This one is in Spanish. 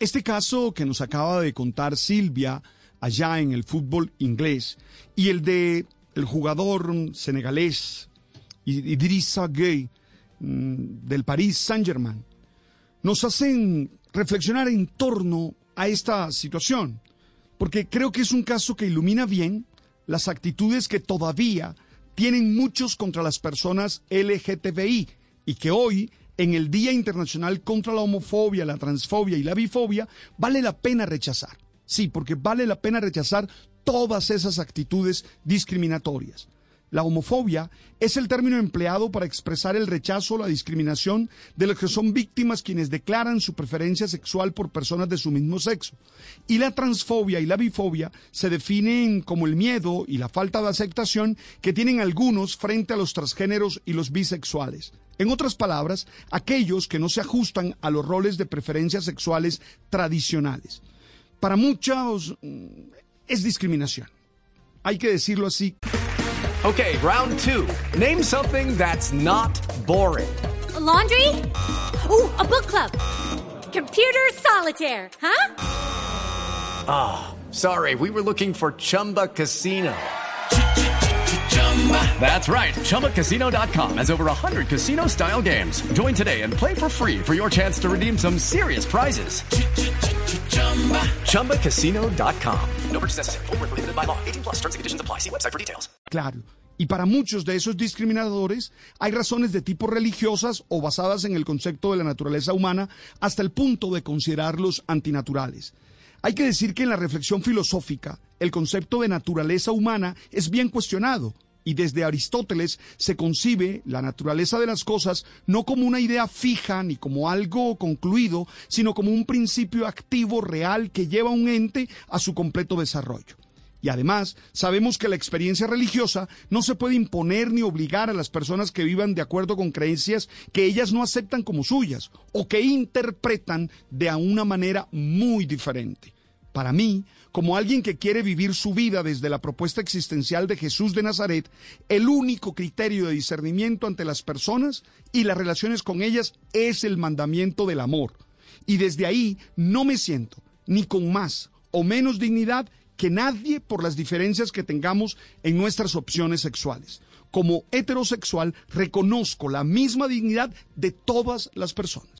Este caso que nos acaba de contar Silvia allá en el fútbol inglés y el de el jugador senegalés Idrissa Gueye mm, del Paris Saint-Germain nos hacen reflexionar en torno a esta situación, porque creo que es un caso que ilumina bien las actitudes que todavía tienen muchos contra las personas LGTBI y que hoy, en el Día Internacional contra la Homofobia, la Transfobia y la Bifobia, vale la pena rechazar. Sí, porque vale la pena rechazar todas esas actitudes discriminatorias. La homofobia es el término empleado para expresar el rechazo o la discriminación de los que son víctimas quienes declaran su preferencia sexual por personas de su mismo sexo. Y la transfobia y la bifobia se definen como el miedo y la falta de aceptación que tienen algunos frente a los transgéneros y los bisexuales. En otras palabras, aquellos que no se ajustan a los roles de preferencias sexuales tradicionales. Para muchos mm, es discriminación. Hay que decirlo así. Okay, round two. Name something that's not boring. A laundry? Ooh, a book club. Computer solitaire, huh? Ah, oh, sorry, we were looking for Chumba Casino. That's right. ChumbaCasino.com has over 100 casino style games. Join today and play for free for your chance to redeem some serious prizes. ChumbaCasino.com. No purchase necessary. Full prohibited by law. 18 plus terms and conditions apply. See website for details. Claro. Y para muchos de esos discriminadores hay razones de tipo religiosas o basadas en el concepto de la naturaleza humana hasta el punto de considerarlos antinaturales. Hay que decir que en la reflexión filosófica el concepto de naturaleza humana es bien cuestionado y desde Aristóteles se concibe la naturaleza de las cosas no como una idea fija ni como algo concluido, sino como un principio activo real que lleva a un ente a su completo desarrollo. Y además, sabemos que la experiencia religiosa no se puede imponer ni obligar a las personas que vivan de acuerdo con creencias que ellas no aceptan como suyas o que interpretan de una manera muy diferente. Para mí, como alguien que quiere vivir su vida desde la propuesta existencial de Jesús de Nazaret, el único criterio de discernimiento ante las personas y las relaciones con ellas es el mandamiento del amor. Y desde ahí no me siento ni con más o menos dignidad que nadie por las diferencias que tengamos en nuestras opciones sexuales. Como heterosexual, reconozco la misma dignidad de todas las personas.